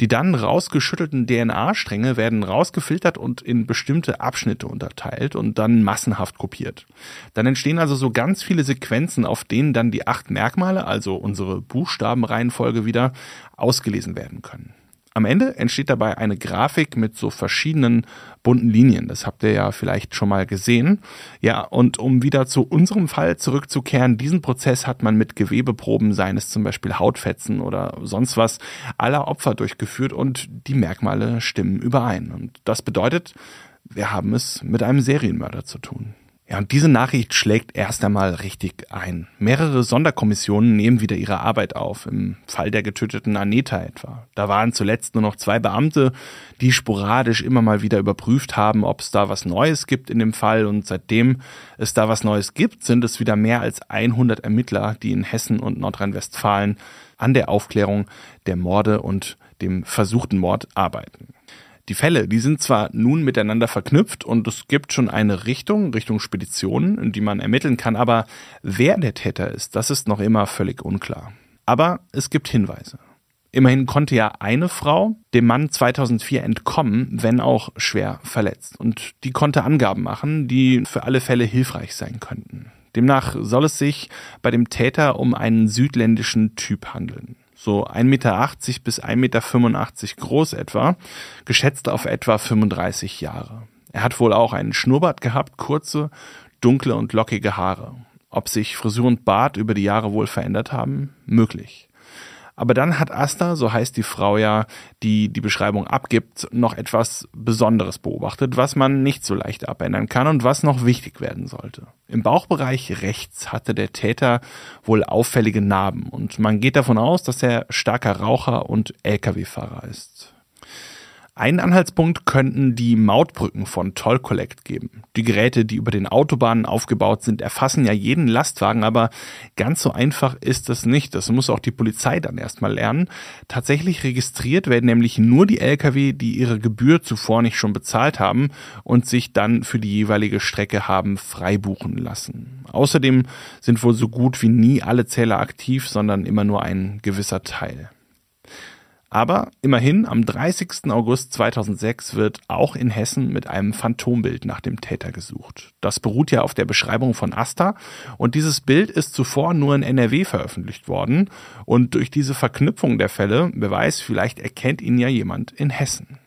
Die dann rausgeschüttelten DNA-Stränge werden rausgefiltert und in bestimmte Abschnitte unterteilt und dann massenhaft kopiert. Dann entstehen also so ganz viele Sequenzen, auf denen dann die acht Merkmale, also unsere Buchstabenreihenfolge wieder, ausgelesen werden können. Am Ende entsteht dabei eine Grafik mit so verschiedenen bunten Linien. Das habt ihr ja vielleicht schon mal gesehen. Ja, und um wieder zu unserem Fall zurückzukehren, diesen Prozess hat man mit Gewebeproben, seien es zum Beispiel Hautfetzen oder sonst was, aller Opfer durchgeführt und die Merkmale stimmen überein. Und das bedeutet, wir haben es mit einem Serienmörder zu tun. Ja, und diese Nachricht schlägt erst einmal richtig ein. Mehrere Sonderkommissionen nehmen wieder ihre Arbeit auf, im Fall der getöteten Aneta etwa. Da waren zuletzt nur noch zwei Beamte, die sporadisch immer mal wieder überprüft haben, ob es da was Neues gibt in dem Fall. Und seitdem es da was Neues gibt, sind es wieder mehr als 100 Ermittler, die in Hessen und Nordrhein-Westfalen an der Aufklärung der Morde und dem versuchten Mord arbeiten. Die Fälle, die sind zwar nun miteinander verknüpft und es gibt schon eine Richtung, Richtung Speditionen, in die man ermitteln kann, aber wer der Täter ist, das ist noch immer völlig unklar. Aber es gibt Hinweise. Immerhin konnte ja eine Frau dem Mann 2004 entkommen, wenn auch schwer verletzt. Und die konnte Angaben machen, die für alle Fälle hilfreich sein könnten. Demnach soll es sich bei dem Täter um einen südländischen Typ handeln so 1,80 Meter bis 1,85 Meter groß etwa, geschätzt auf etwa 35 Jahre. Er hat wohl auch einen Schnurrbart gehabt, kurze, dunkle und lockige Haare. Ob sich Frisur und Bart über die Jahre wohl verändert haben? Möglich. Aber dann hat Asta, so heißt die Frau ja, die die Beschreibung abgibt, noch etwas Besonderes beobachtet, was man nicht so leicht abändern kann und was noch wichtig werden sollte. Im Bauchbereich rechts hatte der Täter wohl auffällige Narben und man geht davon aus, dass er starker Raucher und Lkw-Fahrer ist. Einen Anhaltspunkt könnten die Mautbrücken von Toll Collect geben. Die Geräte, die über den Autobahnen aufgebaut sind, erfassen ja jeden Lastwagen, aber ganz so einfach ist es nicht. Das muss auch die Polizei dann erstmal lernen. Tatsächlich registriert werden nämlich nur die Lkw, die ihre Gebühr zuvor nicht schon bezahlt haben und sich dann für die jeweilige Strecke haben freibuchen lassen. Außerdem sind wohl so gut wie nie alle Zähler aktiv, sondern immer nur ein gewisser Teil. Aber immerhin, am 30. August 2006 wird auch in Hessen mit einem Phantombild nach dem Täter gesucht. Das beruht ja auf der Beschreibung von Asta und dieses Bild ist zuvor nur in NRW veröffentlicht worden und durch diese Verknüpfung der Fälle, wer vielleicht erkennt ihn ja jemand in Hessen.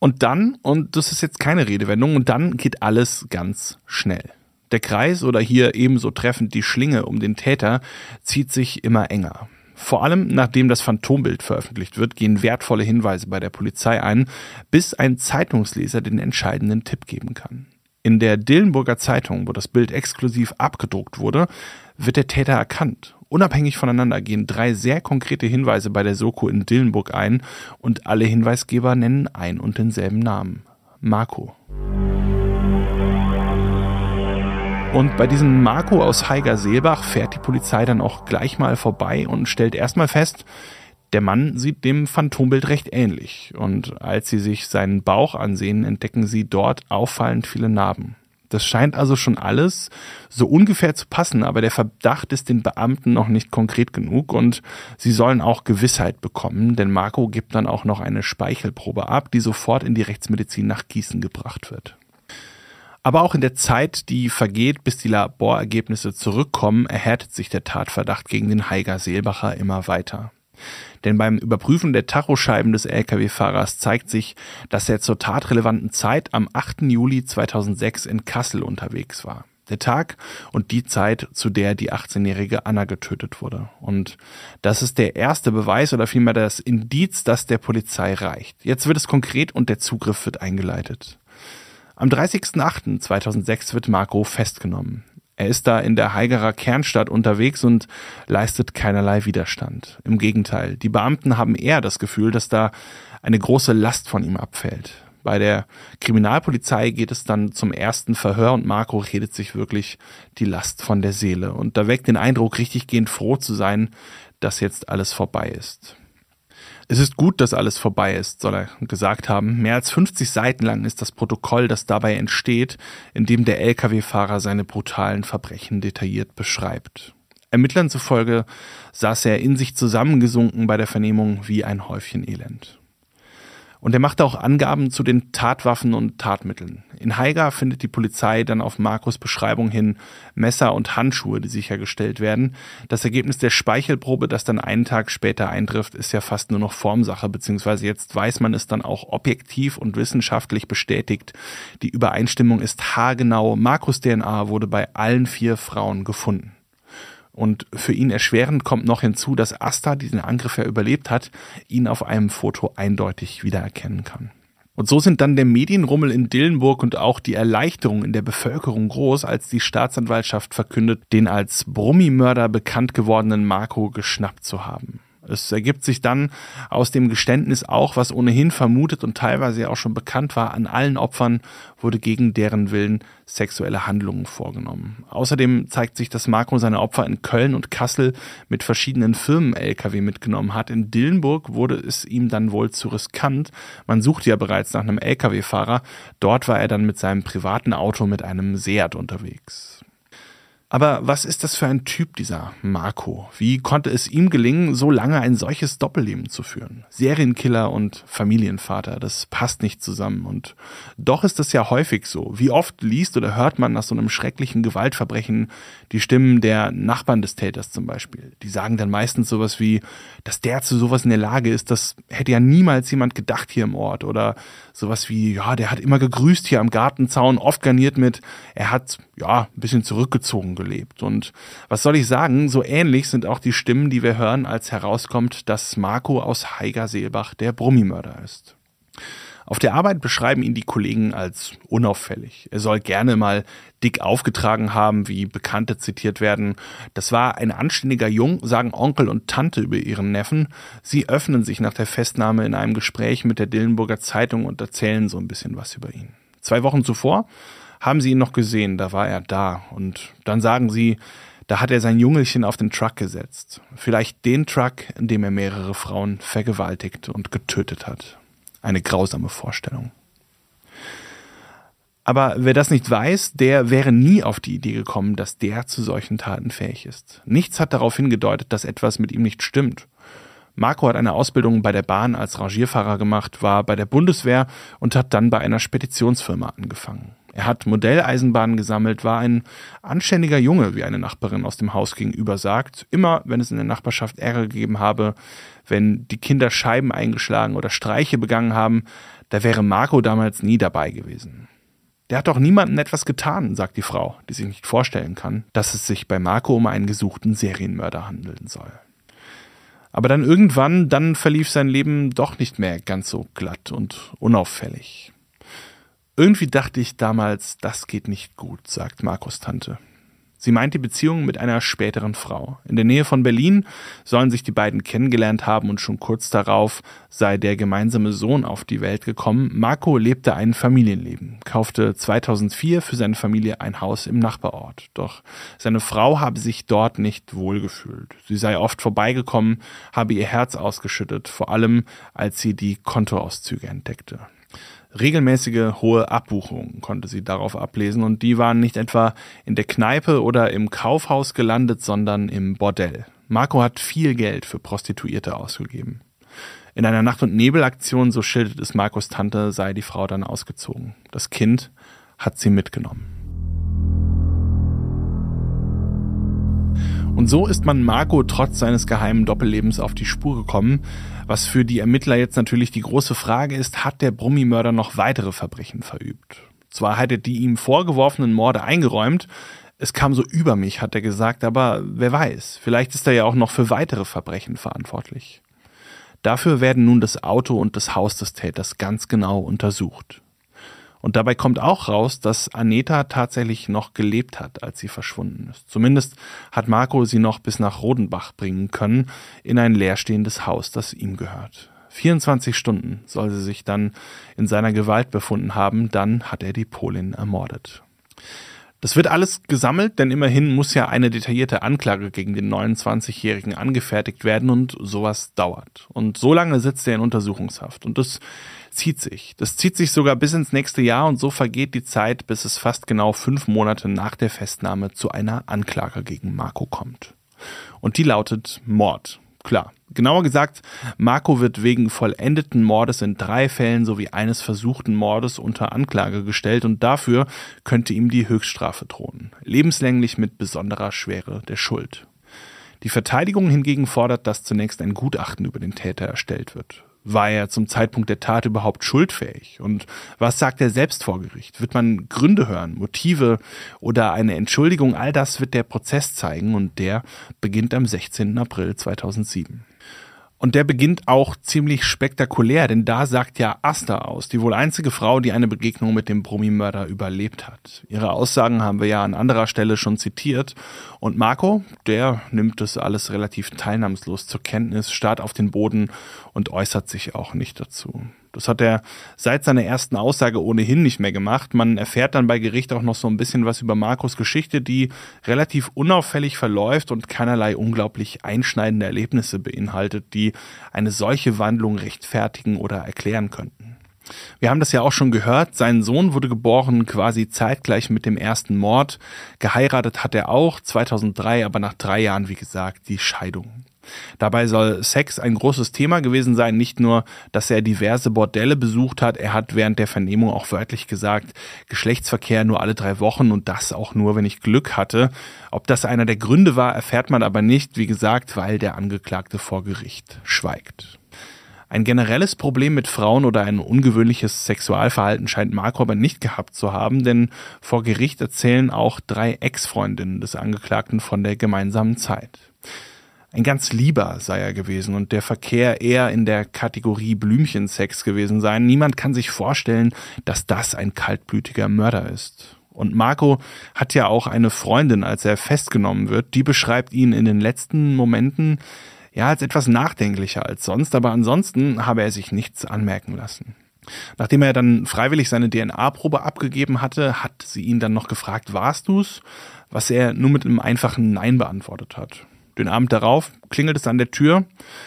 Und dann, und das ist jetzt keine Redewendung, und dann geht alles ganz schnell. Der Kreis oder hier ebenso treffend die Schlinge um den Täter zieht sich immer enger. Vor allem nachdem das Phantombild veröffentlicht wird, gehen wertvolle Hinweise bei der Polizei ein, bis ein Zeitungsleser den entscheidenden Tipp geben kann. In der Dillenburger Zeitung, wo das Bild exklusiv abgedruckt wurde, wird der Täter erkannt. Unabhängig voneinander gehen drei sehr konkrete Hinweise bei der Soko in Dillenburg ein und alle Hinweisgeber nennen ein und denselben Namen. Marco. Und bei diesem Marco aus Heiger-Seelbach fährt die Polizei dann auch gleich mal vorbei und stellt erstmal fest, der Mann sieht dem Phantombild recht ähnlich. Und als sie sich seinen Bauch ansehen, entdecken sie dort auffallend viele Narben. Das scheint also schon alles so ungefähr zu passen, aber der Verdacht ist den Beamten noch nicht konkret genug und sie sollen auch Gewissheit bekommen, denn Marco gibt dann auch noch eine Speichelprobe ab, die sofort in die Rechtsmedizin nach Gießen gebracht wird. Aber auch in der Zeit, die vergeht, bis die Laborergebnisse zurückkommen, erhärtet sich der Tatverdacht gegen den Heiger Seelbacher immer weiter. Denn beim Überprüfen der Tachoscheiben des Lkw-Fahrers zeigt sich, dass er zur tatrelevanten Zeit am 8. Juli 2006 in Kassel unterwegs war. Der Tag und die Zeit, zu der die 18-jährige Anna getötet wurde. Und das ist der erste Beweis oder vielmehr das Indiz, das der Polizei reicht. Jetzt wird es konkret und der Zugriff wird eingeleitet. Am 30.08.2006 wird Marco festgenommen. Er ist da in der Haigerer Kernstadt unterwegs und leistet keinerlei Widerstand. Im Gegenteil, die Beamten haben eher das Gefühl, dass da eine große Last von ihm abfällt. Bei der Kriminalpolizei geht es dann zum ersten Verhör und Marco redet sich wirklich die Last von der Seele. Und da weckt den Eindruck, richtiggehend froh zu sein, dass jetzt alles vorbei ist. Es ist gut, dass alles vorbei ist, soll er gesagt haben. Mehr als 50 Seiten lang ist das Protokoll, das dabei entsteht, in dem der Lkw-Fahrer seine brutalen Verbrechen detailliert beschreibt. Ermittlern zufolge saß er in sich zusammengesunken bei der Vernehmung wie ein Häufchen Elend. Und er machte auch Angaben zu den Tatwaffen und Tatmitteln. In Haiger findet die Polizei dann auf Markus Beschreibung hin Messer und Handschuhe, die sichergestellt werden. Das Ergebnis der Speichelprobe, das dann einen Tag später eintrifft, ist ja fast nur noch Formsache, beziehungsweise jetzt weiß man es dann auch objektiv und wissenschaftlich bestätigt. Die Übereinstimmung ist haargenau. Markus DNA wurde bei allen vier Frauen gefunden. Und für ihn erschwerend kommt noch hinzu, dass Asta, die den Angriff ja überlebt hat, ihn auf einem Foto eindeutig wiedererkennen kann. Und so sind dann der Medienrummel in Dillenburg und auch die Erleichterung in der Bevölkerung groß, als die Staatsanwaltschaft verkündet, den als Brummimörder bekannt gewordenen Marco geschnappt zu haben. Es ergibt sich dann aus dem Geständnis auch, was ohnehin vermutet und teilweise auch schon bekannt war, an allen Opfern wurde gegen deren Willen sexuelle Handlungen vorgenommen. Außerdem zeigt sich, dass Marco seine Opfer in Köln und Kassel mit verschiedenen Firmen-LKW mitgenommen hat. In Dillenburg wurde es ihm dann wohl zu riskant. Man suchte ja bereits nach einem LKW-Fahrer. Dort war er dann mit seinem privaten Auto mit einem Seat unterwegs. Aber was ist das für ein Typ, dieser Marco? Wie konnte es ihm gelingen, so lange ein solches Doppelleben zu führen? Serienkiller und Familienvater, das passt nicht zusammen. Und doch ist es ja häufig so. Wie oft liest oder hört man nach so einem schrecklichen Gewaltverbrechen die Stimmen der Nachbarn des Täters zum Beispiel? Die sagen dann meistens sowas wie, dass der zu sowas in der Lage ist, das hätte ja niemals jemand gedacht hier im Ort. Oder sowas wie, ja, der hat immer gegrüßt hier am Gartenzaun, oft garniert mit, er hat, ja, ein bisschen zurückgezogen gelebt. Und was soll ich sagen, so ähnlich sind auch die Stimmen, die wir hören, als herauskommt, dass Marco aus Heiger-Seelbach der Brummimörder ist. Auf der Arbeit beschreiben ihn die Kollegen als unauffällig. Er soll gerne mal dick aufgetragen haben, wie Bekannte zitiert werden. Das war ein anständiger Jung, sagen Onkel und Tante über ihren Neffen. Sie öffnen sich nach der Festnahme in einem Gespräch mit der Dillenburger Zeitung und erzählen so ein bisschen was über ihn. Zwei Wochen zuvor haben sie ihn noch gesehen, da war er da. Und dann sagen sie, da hat er sein Jungelchen auf den Truck gesetzt. Vielleicht den Truck, in dem er mehrere Frauen vergewaltigt und getötet hat. Eine grausame Vorstellung. Aber wer das nicht weiß, der wäre nie auf die Idee gekommen, dass der zu solchen Taten fähig ist. Nichts hat darauf hingedeutet, dass etwas mit ihm nicht stimmt. Marco hat eine Ausbildung bei der Bahn als Rangierfahrer gemacht, war bei der Bundeswehr und hat dann bei einer Speditionsfirma angefangen. Er hat Modelleisenbahnen gesammelt, war ein anständiger Junge, wie eine Nachbarin aus dem Haus gegenüber sagt. Immer, wenn es in der Nachbarschaft Ärger gegeben habe, wenn die Kinder Scheiben eingeschlagen oder Streiche begangen haben, da wäre Marco damals nie dabei gewesen. Der hat doch niemandem etwas getan, sagt die Frau, die sich nicht vorstellen kann, dass es sich bei Marco um einen gesuchten Serienmörder handeln soll. Aber dann irgendwann, dann verlief sein Leben doch nicht mehr ganz so glatt und unauffällig. Irgendwie dachte ich damals, das geht nicht gut, sagt Markus Tante. Sie meint die Beziehung mit einer späteren Frau. In der Nähe von Berlin sollen sich die beiden kennengelernt haben und schon kurz darauf sei der gemeinsame Sohn auf die Welt gekommen. Marco lebte ein Familienleben, kaufte 2004 für seine Familie ein Haus im Nachbarort. Doch seine Frau habe sich dort nicht wohlgefühlt. Sie sei oft vorbeigekommen, habe ihr Herz ausgeschüttet, vor allem als sie die Kontoauszüge entdeckte. Regelmäßige hohe Abbuchungen konnte sie darauf ablesen und die waren nicht etwa in der Kneipe oder im Kaufhaus gelandet, sondern im Bordell. Marco hat viel Geld für Prostituierte ausgegeben. In einer Nacht- und Nebelaktion, so schildert es Marcos Tante, sei die Frau dann ausgezogen. Das Kind hat sie mitgenommen. Und so ist man Marco trotz seines geheimen Doppellebens auf die Spur gekommen. Was für die Ermittler jetzt natürlich die große Frage ist, hat der Brummimörder noch weitere Verbrechen verübt? Zwar hat er die ihm vorgeworfenen Morde eingeräumt, es kam so über mich, hat er gesagt, aber wer weiß, vielleicht ist er ja auch noch für weitere Verbrechen verantwortlich. Dafür werden nun das Auto und das Haus des Täters ganz genau untersucht. Und dabei kommt auch raus, dass Aneta tatsächlich noch gelebt hat, als sie verschwunden ist. Zumindest hat Marco sie noch bis nach Rodenbach bringen können, in ein leerstehendes Haus, das ihm gehört. 24 Stunden soll sie sich dann in seiner Gewalt befunden haben, dann hat er die Polin ermordet. Das wird alles gesammelt, denn immerhin muss ja eine detaillierte Anklage gegen den 29-Jährigen angefertigt werden und sowas dauert. Und so lange sitzt er in Untersuchungshaft. Und das zieht sich. Das zieht sich sogar bis ins nächste Jahr und so vergeht die Zeit, bis es fast genau fünf Monate nach der Festnahme zu einer Anklage gegen Marco kommt. Und die lautet Mord. Klar. Genauer gesagt, Marco wird wegen vollendeten Mordes in drei Fällen sowie eines versuchten Mordes unter Anklage gestellt und dafür könnte ihm die Höchststrafe drohen. Lebenslänglich mit besonderer Schwere der Schuld. Die Verteidigung hingegen fordert, dass zunächst ein Gutachten über den Täter erstellt wird. War er zum Zeitpunkt der Tat überhaupt schuldfähig? Und was sagt er selbst vor Gericht? Wird man Gründe hören, Motive oder eine Entschuldigung? All das wird der Prozess zeigen und der beginnt am 16. April 2007. Und der beginnt auch ziemlich spektakulär, denn da sagt ja Asta aus, die wohl einzige Frau, die eine Begegnung mit dem Brummi-Mörder überlebt hat. Ihre Aussagen haben wir ja an anderer Stelle schon zitiert. Und Marco, der nimmt das alles relativ teilnahmslos zur Kenntnis, starrt auf den Boden und äußert sich auch nicht dazu. Das hat er seit seiner ersten Aussage ohnehin nicht mehr gemacht. Man erfährt dann bei Gericht auch noch so ein bisschen was über Markus Geschichte, die relativ unauffällig verläuft und keinerlei unglaublich einschneidende Erlebnisse beinhaltet, die eine solche Wandlung rechtfertigen oder erklären könnten. Wir haben das ja auch schon gehört. Sein Sohn wurde geboren quasi zeitgleich mit dem ersten Mord. Geheiratet hat er auch 2003, aber nach drei Jahren, wie gesagt, die Scheidung. Dabei soll Sex ein großes Thema gewesen sein, nicht nur, dass er diverse Bordelle besucht hat, er hat während der Vernehmung auch wörtlich gesagt, Geschlechtsverkehr nur alle drei Wochen und das auch nur, wenn ich Glück hatte. Ob das einer der Gründe war, erfährt man aber nicht, wie gesagt, weil der Angeklagte vor Gericht schweigt. Ein generelles Problem mit Frauen oder ein ungewöhnliches Sexualverhalten scheint Marco aber nicht gehabt zu haben, denn vor Gericht erzählen auch drei Ex-Freundinnen des Angeklagten von der gemeinsamen Zeit. Ein ganz lieber sei er gewesen und der Verkehr eher in der Kategorie Blümchensex gewesen sein. Niemand kann sich vorstellen, dass das ein kaltblütiger Mörder ist. Und Marco hat ja auch eine Freundin, als er festgenommen wird. Die beschreibt ihn in den letzten Momenten ja als etwas nachdenklicher als sonst, aber ansonsten habe er sich nichts anmerken lassen. Nachdem er dann freiwillig seine DNA-Probe abgegeben hatte, hat sie ihn dann noch gefragt, warst du's? Was er nur mit einem einfachen Nein beantwortet hat. Den Abend darauf klingelt es an der Tür.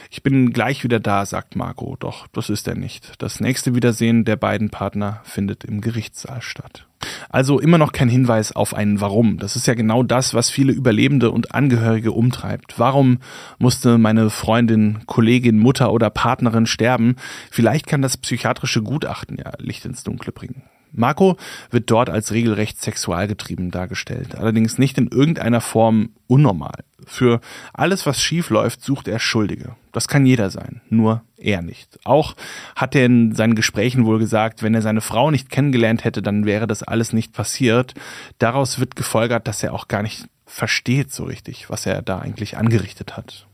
Ich bin gleich wieder da, sagt Marco. Doch das ist er nicht. Das nächste Wiedersehen der beiden Partner findet im Gerichtssaal statt. Also immer noch kein Hinweis auf ein Warum. Das ist ja genau das, was viele Überlebende und Angehörige umtreibt. Warum musste meine Freundin, Kollegin, Mutter oder Partnerin sterben? Vielleicht kann das psychiatrische Gutachten ja Licht ins Dunkle bringen. Marco wird dort als regelrecht sexualgetrieben dargestellt, allerdings nicht in irgendeiner Form unnormal. Für alles, was schief läuft, sucht er Schuldige. Das kann jeder sein, nur er nicht. Auch hat er in seinen Gesprächen wohl gesagt, wenn er seine Frau nicht kennengelernt hätte, dann wäre das alles nicht passiert. Daraus wird gefolgert, dass er auch gar nicht versteht so richtig, was er da eigentlich angerichtet hat.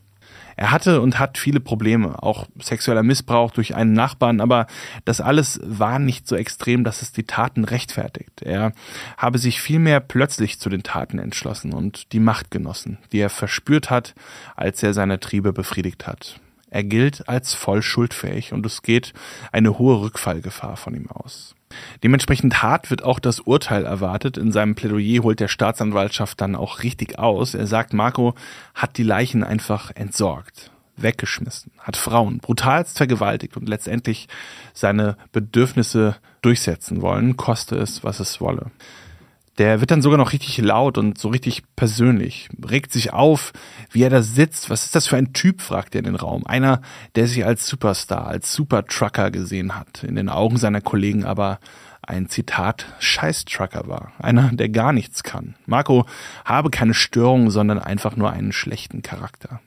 Er hatte und hat viele Probleme, auch sexueller Missbrauch durch einen Nachbarn, aber das alles war nicht so extrem, dass es die Taten rechtfertigt. Er habe sich vielmehr plötzlich zu den Taten entschlossen und die Macht genossen, die er verspürt hat, als er seine Triebe befriedigt hat. Er gilt als voll schuldfähig und es geht eine hohe Rückfallgefahr von ihm aus. Dementsprechend hart wird auch das Urteil erwartet. In seinem Plädoyer holt der Staatsanwaltschaft dann auch richtig aus. Er sagt, Marco hat die Leichen einfach entsorgt, weggeschmissen, hat Frauen brutalst vergewaltigt und letztendlich seine Bedürfnisse durchsetzen wollen, koste es, was es wolle. Der wird dann sogar noch richtig laut und so richtig persönlich, regt sich auf, wie er da sitzt. Was ist das für ein Typ, fragt er in den Raum. Einer, der sich als Superstar, als Supertrucker gesehen hat, in den Augen seiner Kollegen aber ein Zitat Scheißtrucker war. Einer, der gar nichts kann. Marco habe keine Störung, sondern einfach nur einen schlechten Charakter.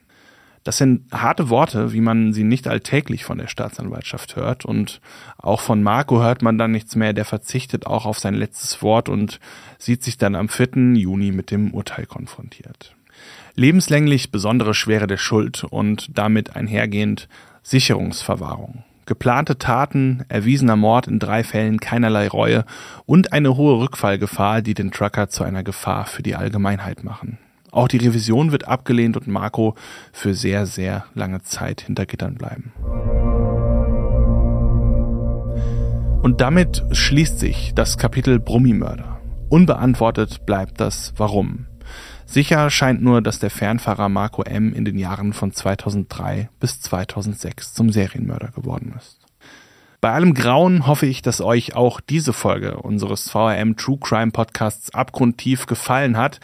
Das sind harte Worte, wie man sie nicht alltäglich von der Staatsanwaltschaft hört. Und auch von Marco hört man dann nichts mehr. Der verzichtet auch auf sein letztes Wort und sieht sich dann am 4. Juni mit dem Urteil konfrontiert. Lebenslänglich besondere Schwere der Schuld und damit einhergehend Sicherungsverwahrung. Geplante Taten, erwiesener Mord in drei Fällen, keinerlei Reue und eine hohe Rückfallgefahr, die den Trucker zu einer Gefahr für die Allgemeinheit machen. Auch die Revision wird abgelehnt und Marco für sehr, sehr lange Zeit hinter Gittern bleiben. Und damit schließt sich das Kapitel Brummimörder. Unbeantwortet bleibt das Warum. Sicher scheint nur, dass der Fernfahrer Marco M. in den Jahren von 2003 bis 2006 zum Serienmörder geworden ist. Bei allem Grauen hoffe ich, dass euch auch diese Folge unseres VRM True Crime Podcasts abgrundtief gefallen hat.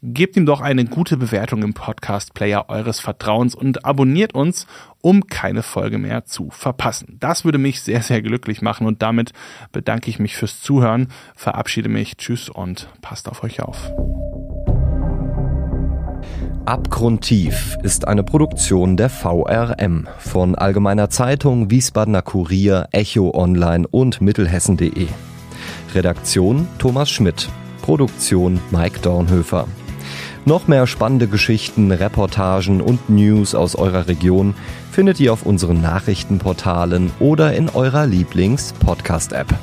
Gebt ihm doch eine gute Bewertung im Podcast Player eures Vertrauens und abonniert uns, um keine Folge mehr zu verpassen. Das würde mich sehr, sehr glücklich machen und damit bedanke ich mich fürs Zuhören, verabschiede mich, tschüss und passt auf euch auf. Abgrundtief ist eine Produktion der VRM von Allgemeiner Zeitung, Wiesbadener Kurier, Echo Online und Mittelhessen.de. Redaktion Thomas Schmidt. Produktion Mike Dornhöfer. Noch mehr spannende Geschichten, Reportagen und News aus eurer Region findet ihr auf unseren Nachrichtenportalen oder in eurer Lieblings-Podcast-App.